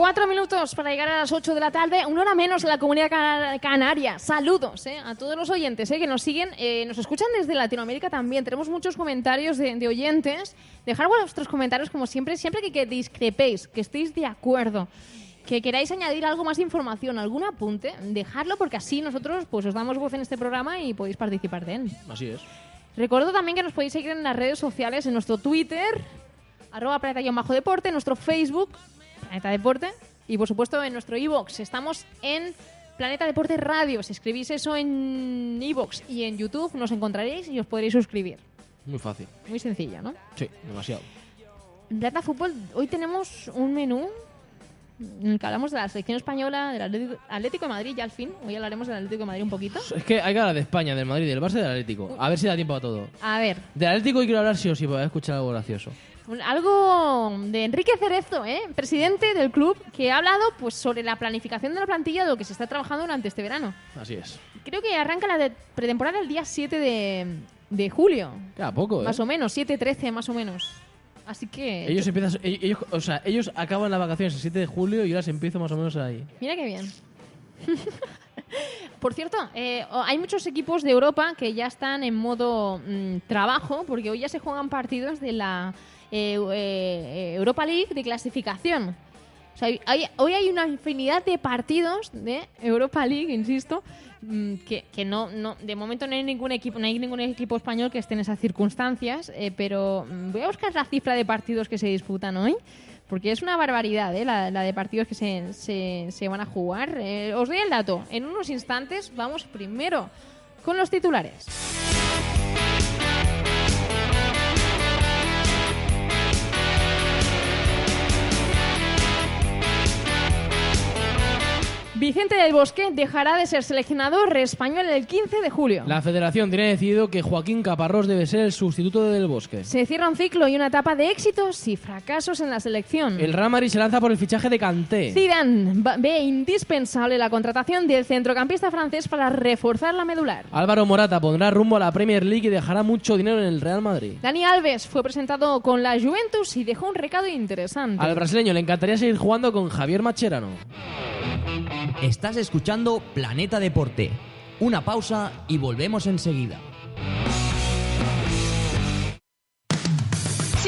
Cuatro minutos para llegar a las 8 de la tarde, una hora menos en la comunidad cana- canaria. Saludos eh, a todos los oyentes eh, que nos siguen, eh, nos escuchan desde Latinoamérica también. Tenemos muchos comentarios de, de oyentes. Dejar vuestros comentarios como siempre, siempre que, que discrepéis, que estéis de acuerdo, que queráis añadir algo más de información, algún apunte, dejadlo porque así nosotros pues os damos voz en este programa y podéis participar de él. Así es. Recuerdo también que nos podéis seguir en las redes sociales, en nuestro Twitter, arroba planeta-deporte, en nuestro Facebook, Planeta Deporte, y por supuesto en nuestro iVoox. Estamos en Planeta Deporte Radio. Si escribís eso en iVoox y en YouTube, nos encontraréis y os podréis suscribir. Muy fácil. Muy sencilla, ¿no? Sí, demasiado. En Plata Fútbol, hoy tenemos un menú en el que hablamos de la selección española, del Atlético, Atlético de Madrid, ya al fin. Hoy hablaremos del Atlético de Madrid un poquito. Es que hay que hablar de España, del Madrid, del Barça y del Atlético. A ver si da tiempo a todo. A ver, Del Atlético hoy quiero hablar sí o sí, para escuchar algo gracioso. Algo de Enrique Cerezo, ¿eh? presidente del club, que ha hablado pues, sobre la planificación de la plantilla de lo que se está trabajando durante este verano. Así es. Creo que arranca la de pretemporada el día 7 de, de julio, Queda poco, ¿eh? más o menos, 7-13 más o menos. Así que... Ellos empiezan, ellos, ellos- o sea, ellos acaban las vacaciones el 7 de julio y ahora se empieza más o menos ahí. Mira qué bien. Por cierto, eh, hay muchos equipos de Europa que ya están en modo mm, trabajo, porque hoy ya se juegan partidos de la eh, eh, Europa League de clasificación. Hoy hay una infinidad de partidos de Europa League, insisto, mm, que, no, de momento no hay ningún equipo, no hay ningún equipo español que esté en esas circunstancias, eh, pero mm, voy a buscar la cifra de partidos que se disputan hoy. Porque es una barbaridad ¿eh? la, la de partidos que se, van a jugar. Eh, os doy el dato. En unos instantes vamos primero con los titulares. Vicente del Bosque dejará de ser seleccionador español el 15 de julio. La federación tiene decidido que Joaquín Caparrós debe ser el sustituto de Del Bosque. Se cierra un ciclo y una etapa de éxitos y fracasos en la selección. El Real Madrid se lanza por el fichaje de Kanté. Zidane ve indispensable la contratación del centrocampista francés para reforzar la medular. Álvaro Morata pondrá rumbo a la Premier League y dejará mucho dinero en el Real Madrid. Dani Alves fue presentado con la Juventus y dejó un recado interesante. Al brasileño le encantaría seguir jugando con Javier Macherano. Estás escuchando Planeta Deporte. Una pausa y volvemos enseguida.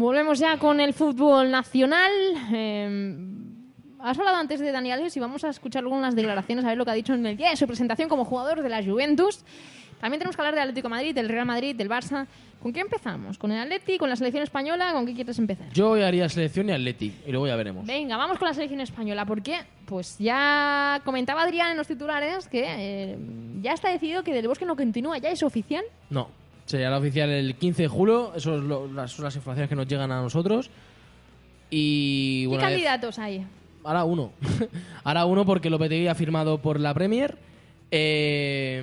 Volvemos ya con el fútbol nacional. Eh, has hablado antes de Dani Alves y vamos a escuchar algunas declaraciones, a ver lo que ha dicho en el día de su presentación como jugador de la Juventus. También tenemos que hablar del Atlético de Madrid, del Real Madrid, del Barça. ¿Con qué empezamos? ¿Con el Atleti? ¿Con la selección española? ¿Con qué quieres empezar? Yo haría selección y Atleti, y luego ya veremos. Venga, vamos con la selección española. ¿Por qué? Pues ya comentaba Adrián en los titulares que eh, ya está decidido que Del Bosque no continúa, ya es oficial. No, sería la oficial el 15 de julio, eso es lo- las, son las informaciones que nos llegan a nosotros. Y ¿Qué bueno, candidatos hay? ahora uno. ahora uno porque Lopetegui ha firmado por la Premier. eh,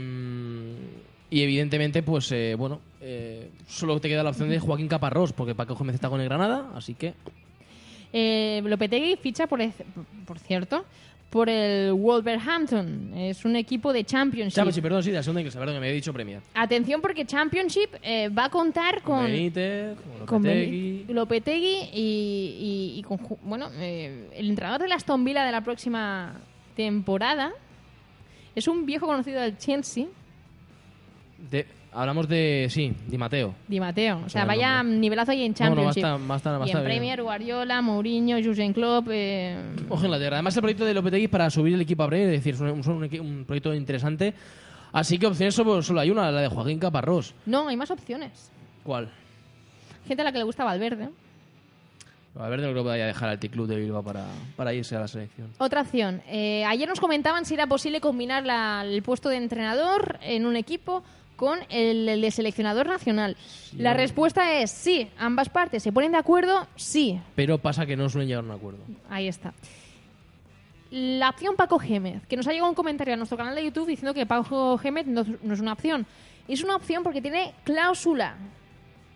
y evidentemente, pues eh, bueno, eh, solo te queda la opción de Joaquín Caparrós, porque Paco Gómez está con el Granada, así que Eh, Lopetegui ficha, por, ec- por cierto, por el Wolverhampton. Es un equipo de Championship. Championship, perdón, sí, de la segunda inglesa, perdón, que me había dicho Premier. Atención porque Championship eh, va a contar Con con Benítez, con Lopetegui. Lopetegui y, y- y con bueno eh, el entrenador de la Aston Villa de la próxima temporada es un viejo conocido del Chelsea De- hablamos de, sí, Di Mateo. Di Matteo o sea vaya nivelazo ahí en No, no, va a Championship estar, va a estar, va a y en bien. Premier Guardiola Mourinho Jurgen Klopp eh, Ojo Inglaterra. Además, el proyecto de Lopetegui para subir el equipo a Premier, es decir, es un, un proyecto interesante. Así que opciones solo, solo hay una, la de Joaquín Caparrós. no hay más opciones ¿Cuál? gente a la que le gusta Valverde A ver, no creo que vaya a dejar al T-Club de Bilbao para, para irse a la selección. Otra opción. Eh, ayer nos comentaban si era posible combinar la- el puesto de entrenador en un equipo con el, el de seleccionador nacional. la respuesta es sí. Ambas partes se ponen de acuerdo, sí. Pero pasa que no suelen llegar a un acuerdo. Ahí está. La opción Paco Gémez, que nos ha llegado un comentario a nuestro canal de YouTube diciendo que Paco Gémez no, no es una opción. Es una opción porque tiene cláusula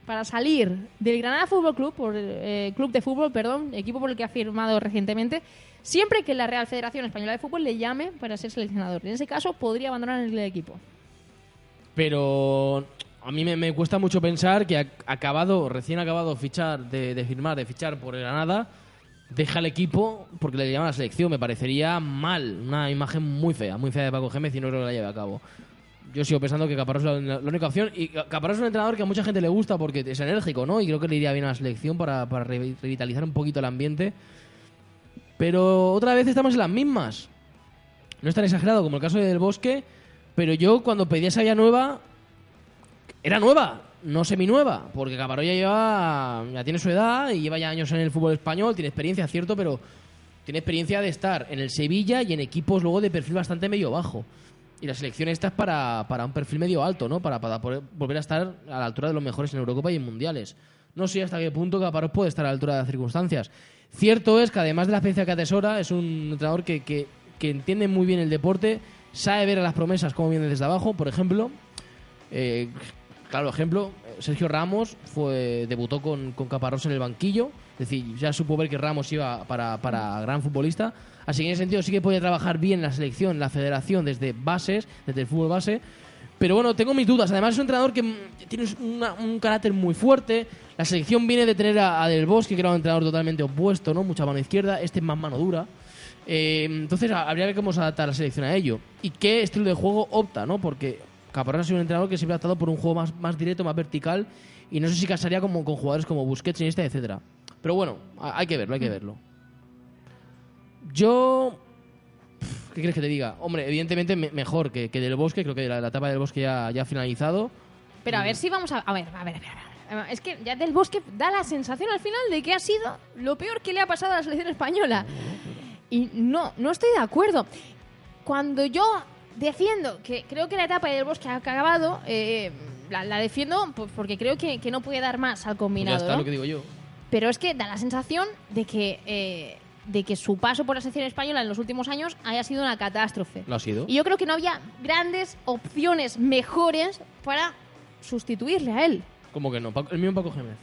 para salir del Granada Fútbol Club, por, eh, club de fútbol, perdón, equipo por el que ha firmado recientemente, siempre que la Real Federación Española de Fútbol le llame para ser seleccionador. En ese caso, podría abandonar el equipo. Pero a mí me, cuesta mucho pensar que ac- acabado, recién acabado fichar, de, de firmar, de fichar por Granada, deja el equipo porque le llama a la selección. Me parecería mal, una imagen muy fea, muy fea de Paco Gémez y no creo que la lleve a cabo. Yo sigo pensando que Caparrós es la, única opción. Y Caparrós es un entrenador que a mucha gente le gusta porque es enérgico, ¿no? Y creo que le iría bien a la selección para, para revi- revitalizar un poquito el ambiente. Pero otra vez estamos en las mismas. No es tan exagerado como el caso del Bosque, pero yo cuando pedí esa vía nueva, era nueva, no seminueva, porque Caparrós ya lleva, ya tiene su edad y lleva ya años en el fútbol español, tiene experiencia, cierto, pero tiene experiencia de estar en el Sevilla y en equipos luego de perfil bastante medio bajo. Y la selección esta es para, para un perfil medio alto, ¿no? Para, para volver a estar a la altura de los mejores en Eurocopa y en Mundiales. No sé hasta qué punto Caparrós puede estar a la altura de las circunstancias. Cierto es que además de la experiencia que atesora, es un entrenador que, que entiende muy bien el deporte, sabe ver a las promesas cómo vienen desde abajo, por ejemplo. Eh, claro, ejemplo, Sergio Ramos fue debutó con, con Caparrós en el banquillo, es decir, ya supo ver que Ramos iba para, para gran futbolista, así que en ese sentido sí que puede trabajar bien en la selección, la federación, desde bases, desde el fútbol base, pero bueno, tengo mis dudas. Además, es un entrenador que tiene un carácter muy fuerte. La selección viene de tener a, a Del Bosque, que era un entrenador totalmente opuesto, ¿no? Mucha mano izquierda. Este es más mano dura. Eh, entonces, habría que ver cómo se adapta la selección a ello. Y qué estilo de juego opta, ¿no? Porque Caparrós ha sido un entrenador que siempre ha optado por un juego más, más directo, más vertical. Y no sé si casaría como, con jugadores como Busquets, Iniesta, etcétera. Pero bueno, a- hay que verlo, hay que verlo. Yo ¿Qué quieres que te diga? Hombre, evidentemente me- mejor que, que Del Bosque. Creo que la, la etapa del Bosque ya, ya ha finalizado. Pero a ver si vamos a... A ver, a ver, a ver. a ver. Es que ya del Bosque da la sensación al final de que ha sido lo peor que le ha pasado a la selección española. Y no, no estoy de acuerdo. Cuando yo defiendo que creo que la etapa del Bosque ha acabado, eh, la, la defiendo pues, porque creo que, que no puede dar más al Pues ya combinado. está ¿no? lo que digo yo. Pero es que da la sensación de que, eh, de que su paso por la selección española en los últimos años haya sido una catástrofe. Lo ha sido. Y yo creo que no había grandes opciones mejores para sustituirle a él. Como que no? El mismo Paco Gémez.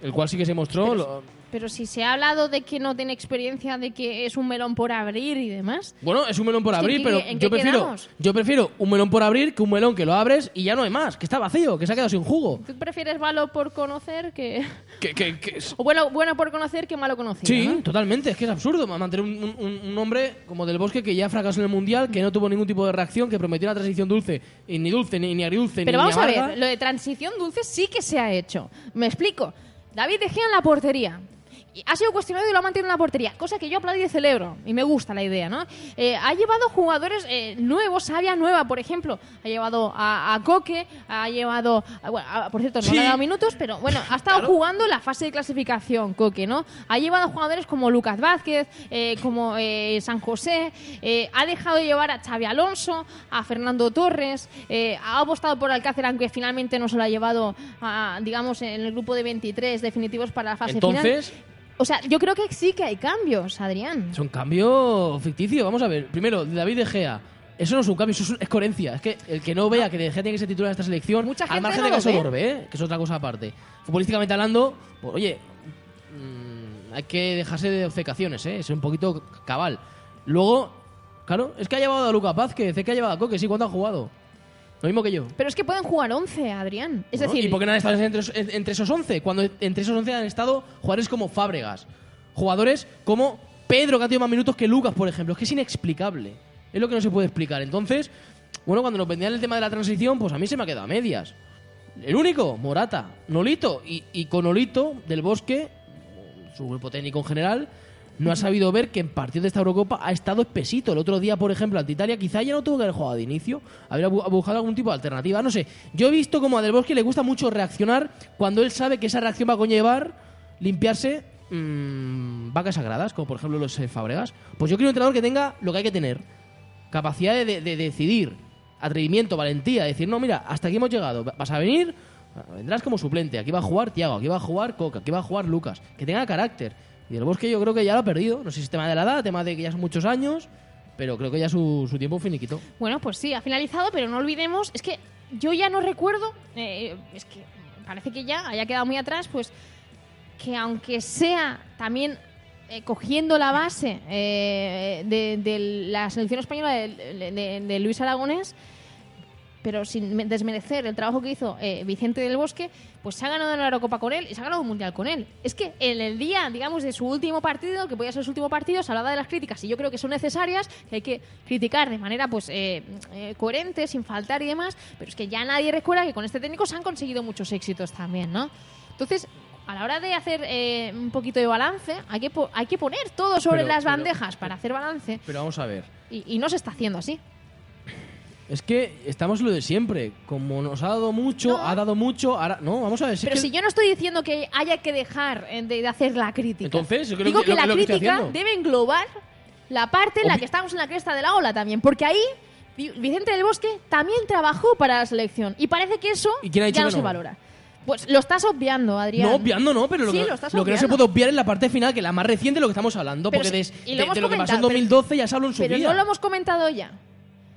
El cual sí que se mostró. Pero- lo- Pero si se ha hablado de que no tiene experiencia, de que es un melón por abrir y demás. Bueno, es un melón por abrir, ¿en pero qué- yo prefiero, quedamos? yo prefiero un melón por abrir que un melón que lo abres y ya no hay más, que está vacío, que se ha quedado sin jugo. ¿Tú prefieres malo por conocer que... Que, que- que es- O bueno, bueno por conocer que malo conocido, Sí, ¿no? totalmente. Es que es absurdo ma- mantener un, un- hombre como del bosque que ya fracasó en el mundial, que no tuvo ningún tipo de reacción, que prometió una transición dulce, y ni dulce, ni, ni agridulce, Pero ni, vamos ni a ver, lo de transición dulce sí que se ha hecho. Me explico. David De Gea en la portería. Ha sido cuestionado y lo ha mantenido en la portería, cosa que yo aplaudí y celebro. Y me gusta la idea, ¿no? Eh, ha llevado jugadores eh, nuevos, Sabia Nueva, por ejemplo. Ha llevado a, a Coque, ha llevado. a- bueno, a- por cierto, no Sí. le ha dado minutos, pero bueno, ha estado jugando la fase de clasificación, Coque, ¿no? Ha llevado jugadores como Lucas Vázquez, eh, como eh, San José, eh, ha dejado de llevar a Xavi Alonso, a Fernando Torres, eh, ha apostado por Alcácer, aunque finalmente no se lo ha llevado, a, digamos, en el grupo de 23 definitivos para la fase Entonces, final. O sea, yo creo que sí que hay cambios, Adrián. es un cambio ficticio. Vamos a ver. Primero, David De Gea. Eso no es un cambio, eso es, coherencia. Es que el que no vea que De Gea tiene que ser titular en esta selección, Mucha al margen no de que lo eso ve. Dorbe, ¿eh? que es otra cosa aparte. Futbolísticamente hablando, pues, oye, mm, hay que dejarse de obcecaciones, ¿eh? es un poquito cabal. Luego, claro, es que ha llevado a Luca Paz, que es que ha llevado a Coque, sí, ¿cuánto ha jugado? Lo mismo que yo. Pero es que pueden jugar 11, Adrián. Es Bueno, decir, ¿Y por qué no han estado entre, esos- entre esos 11? Cuando entre esos 11 han estado jugadores como Fábregas, jugadores como Pedro, que ha tenido más minutos que Lucas, por ejemplo. Es que es inexplicable. Es lo que no se puede explicar. Entonces, bueno, cuando nos vendían el tema de la transición, pues a mí se me ha quedado a medias. El único, Morata, Nolito. Y, y con Nolito, del Bosque, su grupo técnico en general, no ha sabido ver que en partidos de esta Eurocopa ha estado espesito. El otro día, por ejemplo, ante Italia, quizá ya no tuvo que haber jugado de inicio, habría bu- buscado algún tipo de alternativa. No sé, yo he visto como a Del Bosque le gusta mucho reaccionar cuando él sabe que esa reacción va a conllevar limpiarse mm, vacas sagradas, como por ejemplo los eh, Fabregas. Pues yo quiero un entrenador que tenga lo que hay que tener: capacidad de, de- de decidir, atrevimiento, valentía, decir, no, mira, hasta aquí hemos llegado, vas a venir. Vendrás como suplente, aquí va a jugar Tiago, aquí va a jugar Coca, aquí va a jugar Lucas, que tenga carácter. Y el Bosque yo creo que ya lo ha perdido. No sé si es tema de la edad, tema de que ya son muchos años, pero creo que ya su, su tiempo finiquito. Bueno, pues sí, ha finalizado, pero no olvidemos, es que yo ya no recuerdo, eh, es que parece que ya haya quedado muy atrás, pues que aunque sea también eh, cogiendo la base eh, de, la selección española de, de- de Luis Aragonés, pero sin me- desmerecer el trabajo que hizo eh, Vicente del Bosque, pues se ha ganado la Eurocopa con él y se ha ganado un Mundial con él. Es que en el día, digamos, de su último partido, que podía ser su último partido, se hablaba de las críticas y yo creo que son necesarias, que hay que criticar de manera pues eh, eh, coherente, sin faltar y demás, pero es que ya nadie recuerda que con este técnico se han conseguido muchos éxitos también, ¿no? Entonces, a la hora de hacer eh, un poquito de balance, hay que, po- hay que poner todo sobre Pero- las pero- bandejas para hacer balance Pero vamos a ver. y, y no se está haciendo así. Es que estamos lo de siempre. Como nos ha dado mucho, No. ha dado mucho, ahora. No, vamos a ver. si es Pero que- si yo no estoy diciendo que haya que dejar de, hacer la crítica. Entonces, yo creo Digo que- la que- crítica debe englobar la parte en la que estamos en la cresta de la ola también. Porque ahí Vi- Vicente del Bosque también trabajó para la selección. Y parece que eso ¿Y quién ha dicho ya no, se valora. Pues lo estás obviando, Adrián. No, obviando no, pero lo, Sí, que, lo estás lo que no se puede obviar es la parte final, que es la más reciente de lo que estamos hablando, Pero porque lo de, lo que pasó en comentado, pero- 2012 ya se habló en su Pero vida. no lo hemos comentado ya.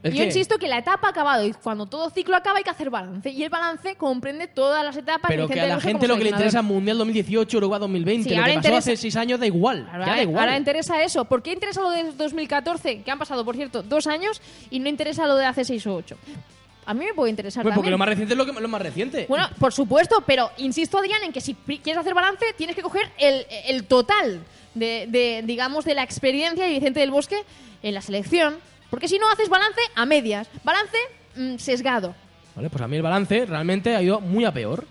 ¿El Yo insisto que la etapa ha acabado y cuando todo ciclo acaba hay que hacer balance. Y el balance comprende todas las etapas. Pero que a la gente lo que le interesa es Mundial 2018, Uruguay 2020. Sí, lo ahora que pasó interesa- hace seis años da igual. Ahora, ya da igual. ahora interesa eso. ¿Por qué interesa lo de 2014, que han pasado, por cierto, dos años, y no interesa lo de hace seis o ocho? A mí me puede interesar Pues porque también. lo más reciente es lo, que, lo más reciente. Bueno, por supuesto, pero insisto, Adrián, en que si quieres hacer balance, tienes que coger el, el total de, de, digamos, de la experiencia de Vicente del Bosque en la selección. Porque si no haces balance a medias. Balance mm, sesgado. Vale, pues a mí el balance realmente ha ido muy a peor.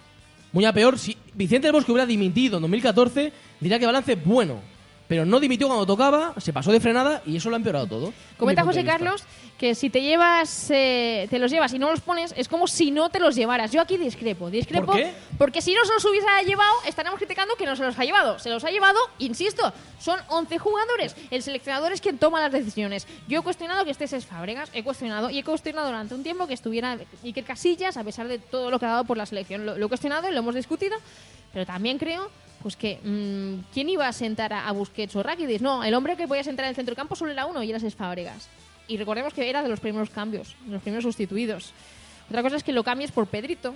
Muy a peor. Si Vicente del Bosque hubiera dimitido en 2014, diría que balance bueno. Pero no dimitió cuando tocaba, se pasó de frenada y eso lo ha empeorado todo. Comenta José. Carlos que si te llevas, eh, te los llevas y no los pones, es como si no te los llevaras. Yo aquí discrepo, discrepo. ¿Por qué? Porque si no se los hubiera llevado, estaríamos criticando que no se los ha llevado. Se los ha llevado, insisto, son 11 jugadores. El seleccionador es quien toma las decisiones. Yo he cuestionado que estés es Fábregas, he cuestionado y he cuestionado durante un tiempo que estuviera Iker Casillas, a pesar de todo lo que ha dado por la selección. Lo, lo he cuestionado y lo hemos discutido, pero también creo pues que mm, ¿quién iba a sentar a, a Busquets o Rakidis? No, el hombre que podía sentar en el centro del campo solo era uno y era Cesc Fábregas. Y recordemos que era de los primeros cambios, de los primeros sustituidos. Otra cosa es que lo cambies por Pedrito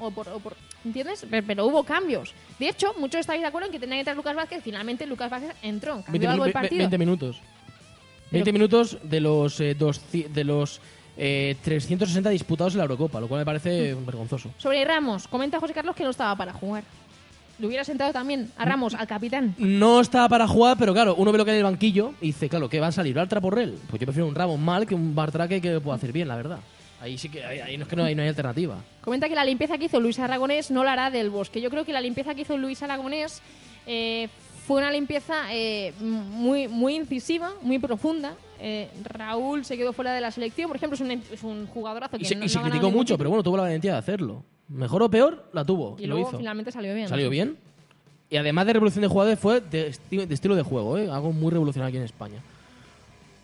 o por, o por- ¿entiendes? Pero, pero hubo cambios. De hecho, muchos estáis de acuerdo en que tenía que entrar Lucas Vázquez. Finalmente Lucas Vázquez entró, 20, cambió algo el partido. 20 minutos. 20 minutos de los, eh, dos de los eh, 360 disputados en la Eurocopa, lo cual me parece Mm. vergonzoso. Sobre Ramos, comenta José Carlos que no estaba para jugar. Le hubiera sentado también a Ramos, al capitán. No estaba para jugar, pero claro, uno ve lo que hay en el banquillo y dice, claro, ¿qué va a salir? ¿Bartra por él? Pues yo prefiero un Ramos mal que un Bartra que, que pueda hacer bien, la verdad. Ahí sí que ahí, ahí no es que no hay, no hay alternativa. Comenta que la limpieza que hizo Luis Aragonés no la hará del Bosque. Yo creo que la limpieza que hizo Luis Aragonés eh, fue una limpieza eh, muy, muy incisiva, muy profunda. Eh, Raúl se quedó fuera de la selección, por ejemplo, es un, es un jugadorazo que Y se, no, y se criticó mucho, pero bueno, tuvo la valentía de hacerlo. Mejor o peor, la tuvo. Y Y lo luego hizo. finalmente salió bien. Salió bien. Y además de revolución de jugadores, fue de, esti- de estilo de juego, ¿eh? algo muy revolucionario aquí en España.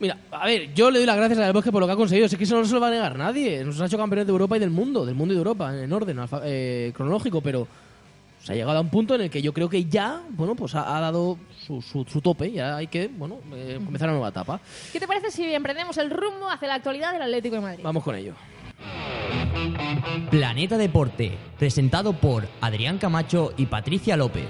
Mira, a ver, yo le doy las gracias a Del Bosque por lo que ha conseguido. Es que eso no se lo va a negar nadie. Nos ha hecho campeones de Europa y del mundo, del mundo y de Europa, en orden eh, cronológico, pero se ha llegado a un punto en el que yo creo que ya, bueno, pues ha, ha dado su, su- su tope. Ya hay que, bueno, eh, comenzar una nueva etapa. ¿Qué te parece si emprendemos el rumbo hacia la actualidad del Atlético de Madrid? Vamos con ello. Planeta Deporte, presentado por Adrián Camacho y Patricia López.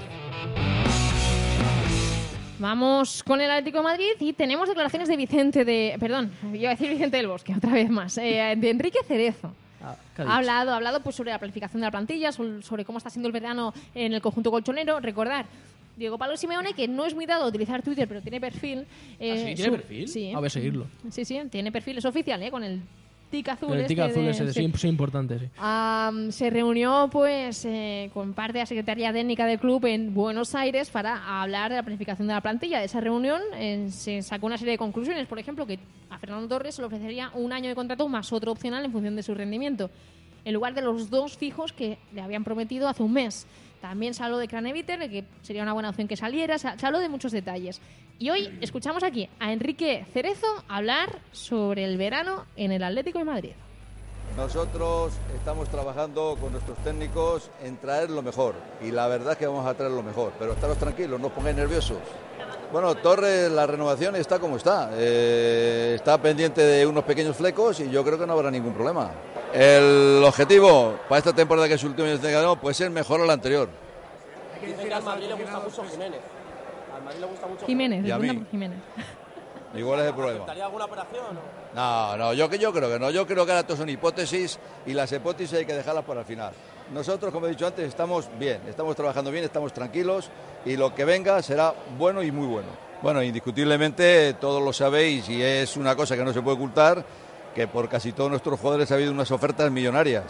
Vamos con el Atlético de Madrid y tenemos declaraciones de Vicente de... Perdón, iba a decir Vicente del Bosque, otra vez más. eh, de Enrique Cerezo. Ah, ¿qué ha hablado, ha hablado pues, sobre la planificación de la plantilla, sobre cómo está siendo el verano en el conjunto colchonero. Recordar, Diego Pablo Simeone, que no es muy dado a utilizar Twitter, pero tiene perfil. ¿Ah, eh, sí? ¿Tiene su- perfil? Sí. A ver, seguirlo. Sí, sí, tiene perfil, es oficial, ¿eh? Con el tic azul. Este tic azul de- ese, de- sí. sí, sí, importante, sí. Am, se reunió pues eh, con parte de la Secretaría Técnica del club en Buenos Aires para hablar de la planificación de la plantilla. De esa reunión eh, se sacó una serie de conclusiones, por ejemplo, que a Fernando Torres se le ofrecería un año de contrato más otro opcional en función de su rendimiento, en lugar de los dos fijos que le habían prometido hace un mes. También se de Craneviter, de que sería una buena opción que saliera, se de muchos detalles. Y hoy escuchamos aquí a Enrique Cerezo hablar sobre el verano en el Atlético de Madrid. Nosotros estamos trabajando con nuestros técnicos en traer lo mejor y la verdad es que vamos a traer lo mejor, pero estaros tranquilos, no os pongáis nerviosos. Bueno, Torres, la renovación está como está, eh, está pendiente de unos pequeños flecos y yo creo que no habrá ningún problema. El objetivo para esta temporada que es el último año de Ganado puede ser mejor a la anterior. Dicen que al Madrid le gusta mucho Jiménez. Al Madrid le gusta mucho Jiménez, Y a mí. Jiménez. Igual es el problema. ¿Estaría alguna operación o no? No, no, yo, que- yo creo que no. Yo creo que ahora todo son hipótesis y las hipótesis hay que dejarlas para el final. Nosotros, como he dicho antes, estamos bien, estamos trabajando bien, estamos tranquilos y lo que venga será bueno y muy bueno. Bueno, indiscutiblemente todos lo sabéis y es una cosa que no se puede ocultar, que por casi todos nuestros jugadores ha habido unas ofertas millonarias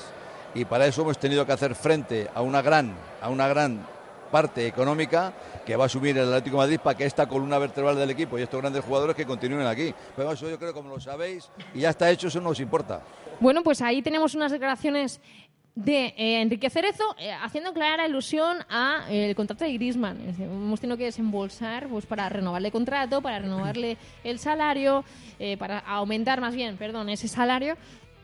y para eso hemos tenido que hacer frente a una gran, a una gran parte económica que va a subir el Atlético de Madrid para que esta columna vertebral del equipo y estos grandes jugadores que continúen aquí. Pero eso yo creo, como lo sabéis, y ya está hecho, eso no os importa. Bueno, pues ahí tenemos unas declaraciones de eh, Enrique Cerezo eh, haciendo clara ilusión a eh, el contrato de Griezmann. Hemos tenido que desembolsar pues para renovarle contrato, para renovarle el salario, eh, para aumentar más bien, perdón, ese salario.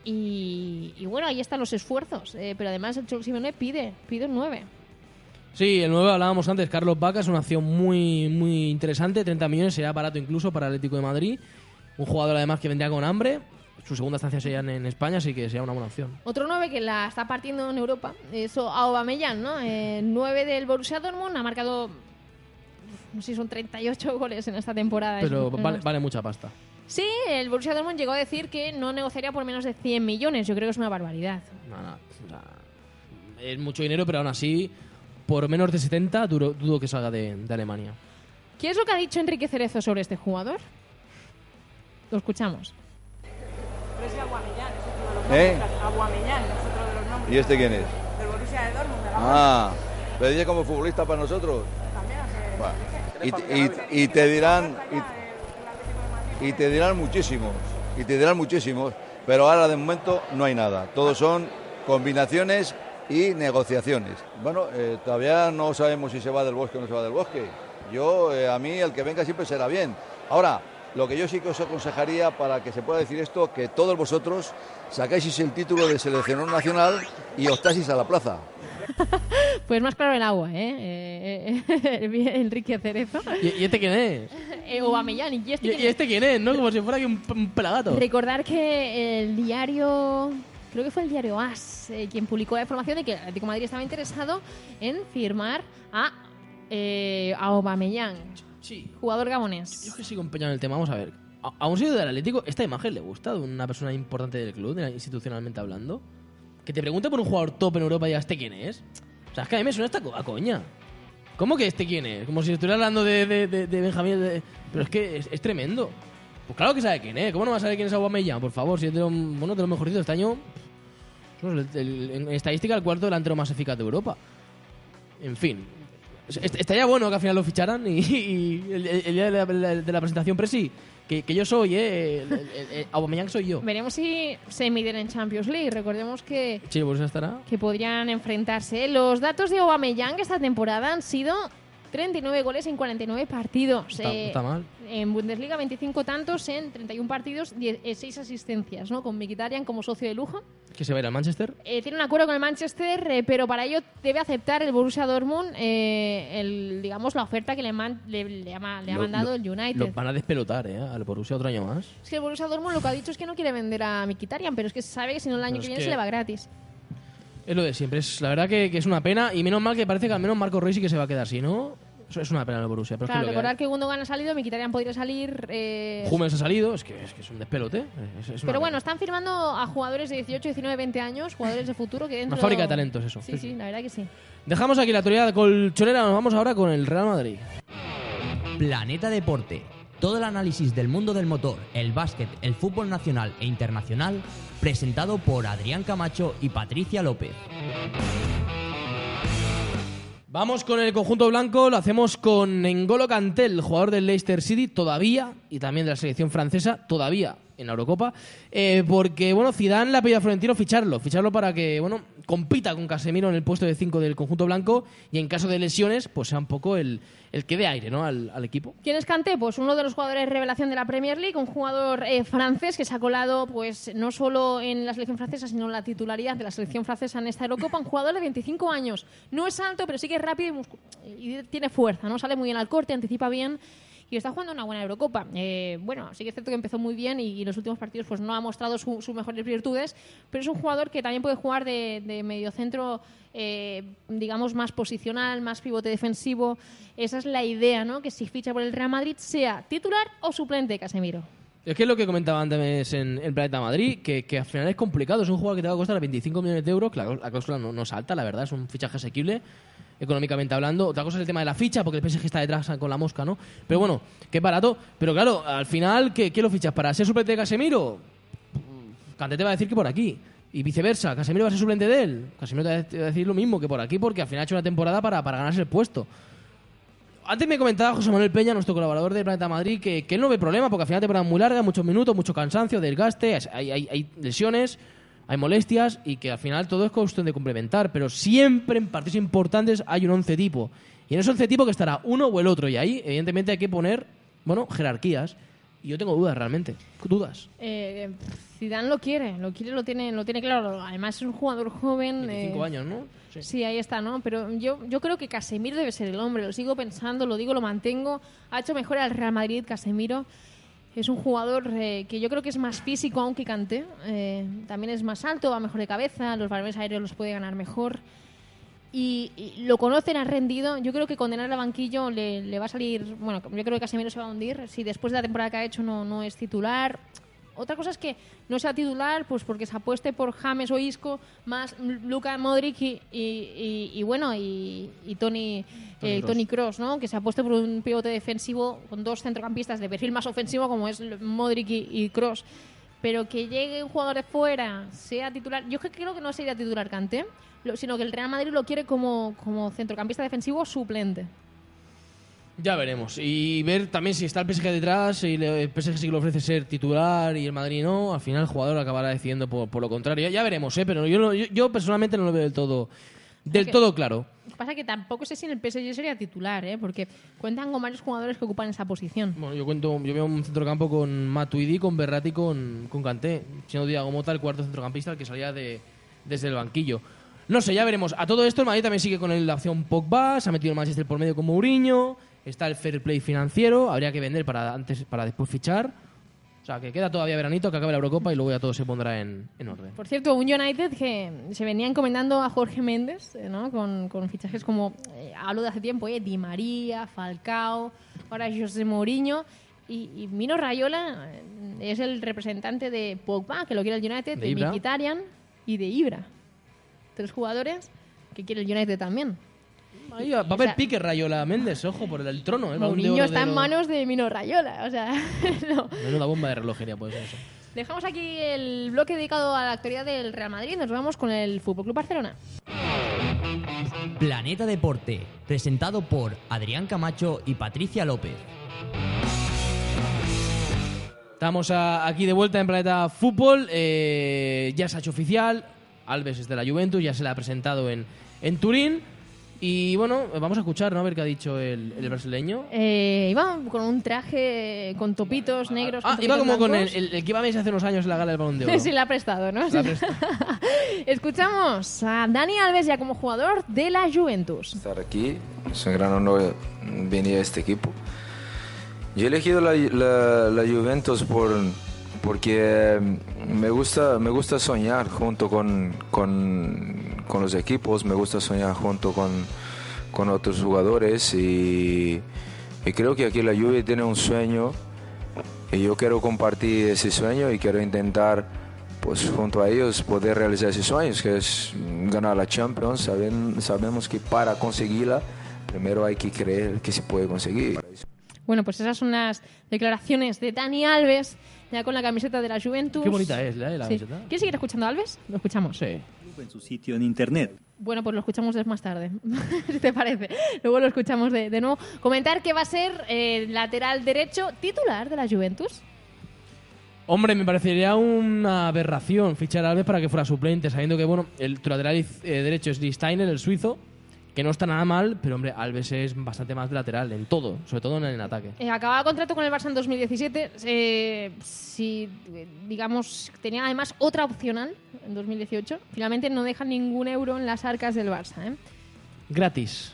Y, bueno, ahí están los esfuerzos. Pero además el Cholo Simeone pide, pide un 9. Sí, el 9 hablábamos antes, Carlos Vaca es una acción muy, muy interesante, 30 millones sería barato incluso para el Atlético de Madrid. Un jugador además que vendría con hambre, su segunda estancia sería en, en España, así que sería una buena opción. Otro 9 que la está partiendo en Europa es Aubameyang, ¿no? Eh, 9 del Borussia Dortmund ha marcado no sé son 38 goles en esta temporada. Pero Es- vale, vale mucha pasta. Sí, el Borussia Dortmund llegó a decir que no negociaría por menos de 100 millones. Yo creo que es una barbaridad. No, no, o sea, es mucho dinero, pero aún así, por menos de 70, duro- dudo que salga de, de Alemania. ¿Qué es lo que ha dicho Enrique Cerezo sobre este jugador? Lo escuchamos. Pero ese Aguamellán es otro de los ¿Eh? nombres. Aguamellán es otro de los nombres. ¿Y este quién es? Del Borussia de Dortmund, de la Ah, pero dice como futbolista para nosotros. también hace... Bueno, y, y- y te dirán y, y te dirán muchísimos y te dirán muchísimos pero ahora de momento no hay nada todos son combinaciones y negociaciones bueno eh, todavía no sabemos si se va del bosque o no se va del bosque yo eh, a mí el que venga siempre será bien ahora lo que yo sí que os aconsejaría para que se pueda decir esto que todos vosotros sacáis el título de seleccionador nacional y optáis a la plaza Pues más claro el agua, ¿eh? eh, eh, bien, Enrique Cerezo. ¿Y, y este quién es? Eh, Aubameyang, ¿y este ¿Y, quién y este quién es? ¿No? Como si fuera aquí un, un pelagato. Recordar que el diario, creo que fue el diario AS, eh, quien publicó la información de que el Atlético de Madrid estaba interesado en firmar a, eh, a Aubameyang, Sí. jugador Yo gabonés. que sigo empeñado en el tema, vamos a ver. A, a un sitio del Atlético, ¿esta imagen le gusta de una persona importante del club, de- institucionalmente hablando? Que te pregunte por un jugador top en Europa y digas, ¿este quién es? O sea, es que a mí me suena esta co- a coña. ¿Cómo que este quién es? Como si estuviera hablando de, de, de- de Benjamín. Pero es que es, es tremendo. Pues claro que sabe quién es. ¿Cómo no va a saber quién es Aubameyang? Por favor, si es de lo, bueno, de lo mejorcito de este año. en estadística, el cuarto delantero más eficaz de Europa. En fin. Est- Estaría bueno que al final lo ficharan y, y el, el día de la, de la presentación Presi, que, que yo soy, ¿eh? El, el- Aubameyang soy yo. Veremos si se miden en Champions League. Recordemos que, Sí, por eso estará. que podrían enfrentarse. Los datos de Aubameyang esta temporada han sido 39 goles en 49 partidos. Está, Eh, está mal. En Bundesliga, 25 tantos en 31 partidos, 6 asistencias, ¿no? Con Mkhitaryan como socio de lujo. Que se va a ir al Manchester. Eh, tiene un acuerdo con el Manchester, eh, pero para ello debe aceptar el Borussia Dortmund, eh, el, digamos, la oferta que le, man- le, le le ha mandado lo- el United. Lo van a despelotar, ¿eh? Al Borussia otro año más. Es que el Borussia Dortmund lo que ha dicho es que no quiere vender a Mkhitaryan, pero es que sabe que si no el año que viene que- se le va gratis. Es lo de siempre. Es, la verdad que, que es una pena. Y menos mal que parece que al menos Marco Rey sí que se va a quedar. Si no, Eso es una pena el Borussia. Pero Claro, es que recordar que que Gundogan ha salido, Mkhitaryan podría salir. eh. Hummels ha salido, es que es, que es un despelote. es- es una Pero bueno, pena. están firmando a jugadores de 18, 19, 20 años, jugadores de futuro que dentro... Una fábrica de talentos, eso. Sí, sí, la verdad que sí. Dejamos aquí la teoría colchonera, nos vamos ahora con el Real Madrid. Planeta Deporte. Todo el análisis del mundo del motor, el básquet, el fútbol nacional e internacional, presentado por Adrián Camacho y Patricia López. Vamos con el conjunto blanco, lo hacemos con N'Golo Kanté, el jugador del Leicester City, todavía, y también de la selección francesa, todavía en la Eurocopa, eh, porque, bueno, Zidane le ha pedido a Florentino ficharlo, ficharlo para que, bueno, compita con Casemiro en el puesto de 5 del conjunto blanco y en caso de lesiones, pues sea un poco el, el que dé aire, ¿no?, al, al equipo. ¿Quién es Kanté? Pues uno de los jugadores revelación de la Premier League, un jugador eh, francés que se ha colado pues no solo en la selección francesa, sino en la titularidad de la selección francesa en esta Eurocopa, un jugador de 25 años. No es alto, pero sí que es rápido y, y tiene fuerza, ¿no? Sale muy bien al corte, anticipa bien y está jugando una buena Eurocopa. Eh, bueno, sí que es cierto que empezó muy bien y, en los últimos partidos pues no ha mostrado su- sus mejores virtudes, pero es un jugador que también puede jugar de, de mediocentro, eh, digamos, más posicional, más pivote defensivo. Esa es la idea, ¿no? Que si ficha por el Real Madrid sea titular o suplente Casemiro. Es que es lo que comentaba antes en el Planeta Madrid, que, que al final es complicado. Es un jugador que te va a costar 25 millones de euros. Claro, la cláusula no, no es alta, la verdad. Es un fichaje asequible, económicamente hablando. Otra cosa es el tema de la ficha, porque el PSG está detrás con la mosca, ¿no? Pero bueno, que es barato. Pero claro, al final, ¿qué, qué lo fichas? ¿Para ser suplente de Casemiro? Kanté te va a decir que por aquí. Y viceversa, ¿Casemiro va a ser suplente de él? Casemiro te va a- decir lo mismo que por aquí, porque al final ha hecho una temporada para, para ganarse el puesto. Antes me comentaba José Manuel Peña, nuestro colaborador de Planeta Madrid, que, que él no ve problema porque al final temporada muy larga, muchos minutos, mucho cansancio, desgaste, hay, hay- hay lesiones, hay molestias y que al final todo es cuestión de complementar. Pero siempre en partidos importantes hay un once tipo. Y en ese once tipo que estará uno o el otro. Y ahí, evidentemente, hay que poner, bueno, jerarquías. Y yo tengo dudas realmente. ¿Dudas? Eh, Zidane lo quiere, lo quiere, lo tiene, lo tiene claro. Además es un jugador joven. 25 eh, años, ¿no? Sí. Sí, ahí está, ¿no? Pero yo, yo creo que Casemiro debe ser el hombre, lo sigo pensando, lo digo, lo mantengo. Ha hecho mejor al Real Madrid, Casemiro. Es un jugador eh, que yo creo que es más físico aún que Kanté. Eh, también es más alto, va mejor de cabeza, los balones aéreos los puede ganar mejor. Y, lo conocen, ha rendido. Yo creo que condenar al banquillo le, le va a salir. Bueno, yo creo que Casemiro se va a hundir. Si después de la temporada que ha hecho no es titular. Otra cosa es que no sea titular, pues porque se apueste por James o Isco, más Luka Modric y, y- y- y bueno, y, Tony, Tony eh, Kroos, ¿no? Que se apueste por un pivote defensivo con dos centrocampistas de perfil más ofensivo como es Modric y, Kroos. Pero que llegue un jugador de fuera, sea titular. Yo creo que no sería titular Kanté, sino que el Real Madrid lo quiere como, como centrocampista defensivo suplente. Ya veremos. Y ver también si está el PSG detrás, si el PSG sí que le ofrece ser titular y el Madrid no. Al final el jugador acabará decidiendo por, por lo contrario. Ya, ya veremos, ¿eh? Pero yo, yo, yo personalmente no lo veo del todo, del todo claro. Pasa que tampoco sé si en el PSG sería titular, ¿eh? porque cuentan con varios jugadores que ocupan esa posición. Bueno, yo cuento, yo veo un centrocampo con Matuidi, con Berratti, con, con Kanté. Siendo Diago Mota el cuarto centrocampista, el que salía de, desde el banquillo. No sé, ya veremos. A todo esto el Madrid también sigue con la opción Pogba, se ha metido el Manchester por medio con Mourinho, está el fair play financiero, habría que vender para antes para después fichar. O sea, que queda todavía veranito, que acabe la Eurocopa y luego ya todo se pondrá en, en orden. Por cierto, un United que se venía encomendando a Jorge Méndez, eh, ¿no? con, con fichajes como, eh, hablo de hace tiempo, eh, Di María, Falcao, ahora José Mourinho. Y, y Mino Rayola eh, es el representante de Pogba, que lo quiere el United, De de. Mkhitaryan y de Ibra. Tres jugadores que quiere el United también. Ahí va va a O haber sea- pique Rayola Méndez, ojo, por el, trono. ¿eh? Mourinho oro está en manos de Mino Rayola. O sea, no. Menuda bomba de relojería puede ser eso. Dejamos aquí el bloque dedicado a la actualidad del Real Madrid. Nos vamos con el Fútbol Club Barcelona. Planeta Deporte, presentado por Adrián Camacho y Patricia López. Estamos a- aquí de vuelta en Planeta Fútbol. eh, ya se ha hecho oficial. Alves es de la Juventus, ya se le ha presentado en, en Turín. Y bueno, vamos a escuchar, ¿no? A ver qué ha dicho el, el brasileño. Eh, iba con un traje con topitos negros. Ah, con iba como con el, blancos. el- el que iba a Messi hace unos años en la gala del Balón de Oro. Sí, le ha prestado, ¿no? Le ha prestado. Escuchamos a Dani Alves ya como jugador de la Juventus. estar aquí. Es un gran honor venir a este equipo. Yo he elegido la, la- la Juventus por, porque me gusta, me gusta soñar junto con, con, con los equipos, me gusta soñar junto con, con otros jugadores y, creo que aquí la Juve tiene un sueño y yo quiero compartir ese sueño y quiero intentar pues junto a ellos poder realizar ese sueño que es ganar la Champions. Saben- sabemos que para conseguirla primero hay que creer que se puede conseguir Bueno, pues esas son las declaraciones de Dani Alves, ya con la camiseta de la Juventus. Qué bonita es ¿eh? la Sí. camiseta. ¿Quieres seguir escuchando a Alves? Lo escuchamos. Sí. en su sitio en internet. Bueno, pues lo escuchamos más tarde, si te parece. Luego lo escuchamos de, de nuevo. Comentar que va a ser eh, lateral derecho titular de la Juventus. Hombre, me parecería una aberración fichar a Alves para que fuera suplente, sabiendo que, bueno, el tu lateral eh, derecho es Di Steiner, el suizo, que no está nada mal, pero, hombre, Alves es bastante más lateral en todo, sobre todo en el ataque. Eh, acababa contrato con el Barça en 2017. eh, si, eh, digamos, tenía además otra opcional en 2018. Finalmente no deja ningún euro en las arcas del Barça. ¿eh? Gratis.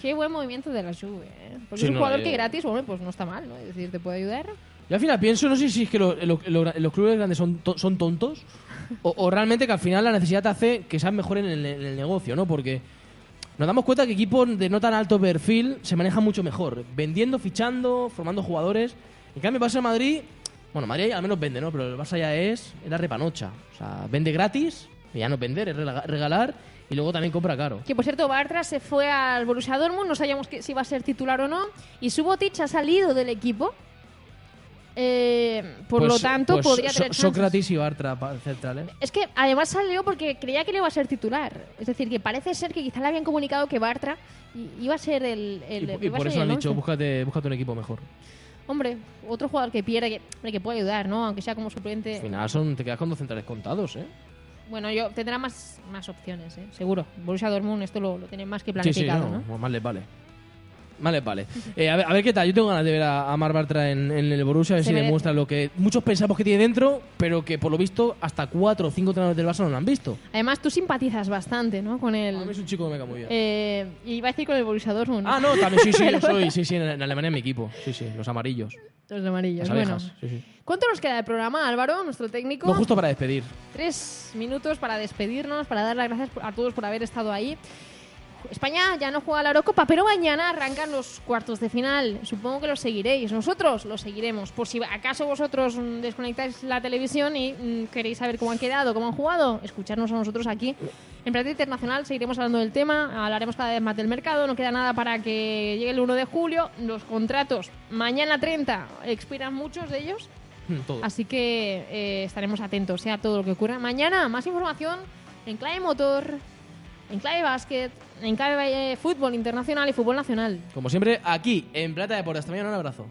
Qué buen movimiento de la Juve. ¿eh? Porque Sí, es un no, jugador que gratis, hombre, pues no está mal, ¿no? Es decir, te puede ayudar. Y al final pienso, no sé si es que lo- lo- lo- los clubes grandes son, to- son tontos o, o realmente que al final la necesidad te hace que sean mejor en el, en el negocio, ¿no? Porque nos damos cuenta que equipos de no tan alto perfil se manejan mucho mejor, vendiendo, fichando, formando jugadores. En cambio, Barça Madrid, bueno, Madrid al menos vende, ¿no? Pero el Barça ya es, es la repanocha. O sea, vende gratis, y ya no es vender, es regalar y luego también compra caro. Que por cierto, Bartra se fue al Borussia Dortmund, no sabíamos que, si iba a ser titular o no. Y Subotic ha salido del equipo. Eh, por Pues- lo tanto, pues podría tener. Sócrates y Bartra pa- centrales. Es que además salió porque creía que le iba a ser titular. Es decir, que parece ser que quizá le habían comunicado que Bartra iba a ser el. el- Y, por eso han dicho, búscate, búscate un equipo mejor. Hombre, otro jugador que pierde, que, que puede ayudar, ¿no? Aunque sea como suplente. Al final son, te quedas con dos centrales contados, ¿eh? Bueno, yo tendrá más, más opciones, ¿eh? Seguro. Borussia Dortmund esto lo, lo tiene más que Sí, sí, planificado, no, ¿no? pues más les vale. Les vale. Eh, a, ver, a ver qué tal. Yo tengo ganas de ver a, a Mar Bartra en, en el Borussia, a ver si merece. demuestra lo que muchos pensamos que tiene dentro, pero que por lo visto hasta cuatro o cinco entrenadores del Barça no lo han visto. Además, tú simpatizas bastante, ¿no? Con el. A mí es un chico que me cae muy bien. Eh, iba a decir con el Borussia Dortmund. Ah, no, también sí, sí, lo soy. Sí, sí, en, Alemania es mi equipo. Sí, sí, los amarillos. Los amarillos. Las Bueno, abejas. Sí, sí. ¿cuánto nos queda de programa, Álvaro, nuestro técnico? No, justo para despedir. Tres minutos para despedirnos, para dar las gracias a todos por haber estado ahí. España ya no juega la Eurocopa, pero mañana arrancan los cuartos de final. Supongo que los seguiréis. Nosotros los seguiremos. Por si acaso vosotros desconectáis la televisión y mm, queréis saber cómo han quedado, cómo han jugado, escucharnos a nosotros aquí. En Planeta Internacional seguiremos hablando del tema, hablaremos cada vez más del mercado. No queda nada para que llegue el 1 de julio. Los contratos, mañana 30, expiran muchos de ellos. Mm, Todo. Así que eh, estaremos atentos sea, a todo lo que ocurra. Mañana más información en clave motor, en clave básquet, en clave eh, fútbol internacional y fútbol nacional. Como siempre, aquí en Plata Deportes. Mañana, un abrazo.